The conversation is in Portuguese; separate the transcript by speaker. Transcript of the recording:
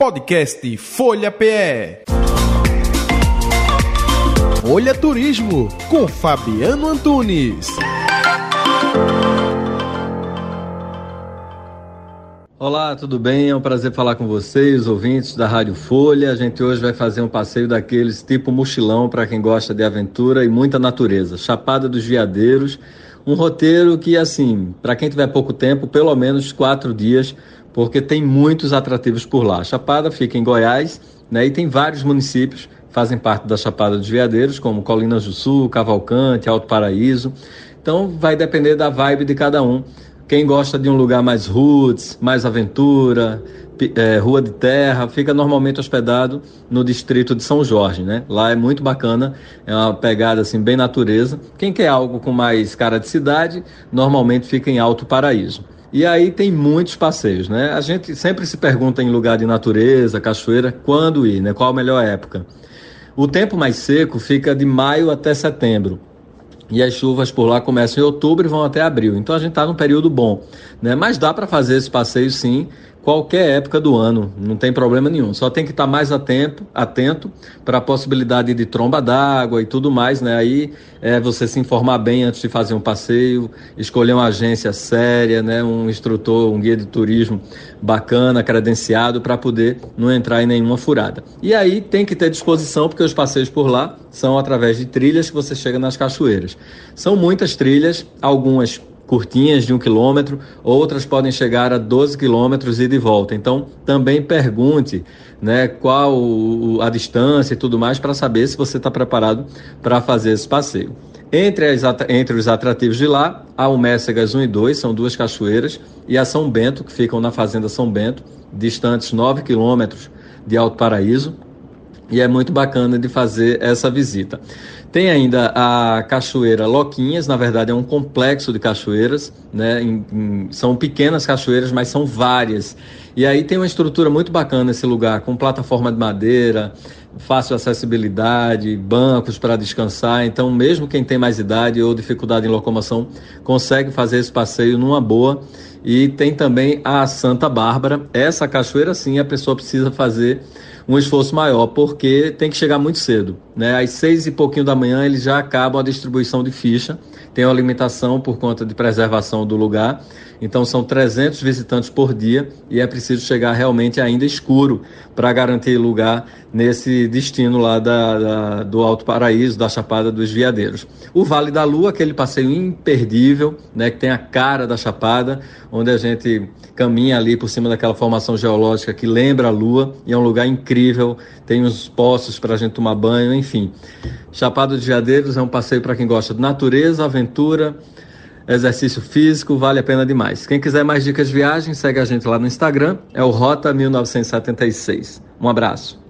Speaker 1: Podcast Folha PE. Folha Turismo com Fabiano Antunes.
Speaker 2: Olá, tudo bem? É um prazer falar com vocês, ouvintes da Rádio Folha. A gente hoje vai fazer um passeio daqueles tipo mochilão para quem gosta de aventura e muita natureza. Chapada dos Veadeiros, um roteiro que, assim, para quem tiver pouco tempo, pelo menos quatro dias, porque tem muitos atrativos por lá. A Chapada fica em Goiás, né, e tem vários municípios que fazem parte da Chapada dos Veadeiros, como Colinas do Sul, Cavalcante, Alto Paraíso. Então vai depender da vibe de cada um. Quem gosta de um lugar mais roots, mais aventura, é, rua de terra, fica normalmente hospedado no distrito de São Jorge, né? Lá é muito bacana, é uma pegada assim bem natureza. Quem quer algo com mais cara de cidade, normalmente fica em Alto Paraíso. E aí tem muitos passeios, né? A gente sempre se pergunta em lugar de natureza, cachoeira, quando ir, né? Qual a melhor época? O tempo mais seco fica de maio até setembro. E as chuvas por lá começam em outubro e vão até abril. Então a gente está num período bom. Né? Mas dá para fazer esse passeio sim qualquer época do ano, não tem problema nenhum. Só tem que estar mais atento, atento para a possibilidade de tromba d'água e tudo mais, né? Aí é você se informar bem antes de fazer um passeio, escolher uma agência séria, né? Um instrutor, um guia de turismo bacana, credenciado para poder não entrar em nenhuma furada. E aí tem que ter disposição porque os passeios por lá são através de trilhas que você chega nas cachoeiras. São muitas trilhas, algumas curtinhas de um quilômetro, outras podem chegar a 12 quilômetros e de volta. Então, também pergunte né, qual a distância e tudo mais para saber se você está preparado para fazer esse passeio. Entre, as, entre os atrativos de lá, há o Messegas 1 e 2, são duas cachoeiras, e a São Bento, que ficam na Fazenda São Bento, distantes 9 quilômetros de Alto Paraíso, e é muito bacana de fazer essa visita. Tem ainda a Cachoeira Loquinhas, na verdade é um complexo de cachoeiras, né? Em, em, são pequenas cachoeiras, mas são várias. E aí tem uma estrutura muito bacana esse lugar, com plataforma de madeira, fácil acessibilidade, bancos para descansar. Então, mesmo quem tem mais idade ou dificuldade em locomoção, consegue fazer esse passeio numa boa. E tem também a Santa Bárbara. Essa cachoeira, sim, a pessoa precisa fazer um esforço maior, porque tem que chegar muito cedo. Né? Às seis e pouquinho da manhã eles já acabam a distribuição de ficha, tem uma limitação por conta de preservação do lugar, então são 300 visitantes por dia e é preciso chegar realmente ainda escuro para garantir lugar nesse destino lá da, da, do Alto Paraíso, da Chapada dos Veadeiros. O Vale da Lua, aquele passeio imperdível, né, que tem a cara da Chapada, onde a gente caminha ali por cima daquela formação geológica que lembra a Lua e é um lugar incrível, tem uns poços para a gente tomar banho, enfim. Chapada dos Veadeiros é um passeio para quem gosta de natureza, aventura, exercício físico, vale a pena demais. Quem quiser mais dicas de viagem, segue a gente lá no Instagram, é o Rota 1976. Um abraço.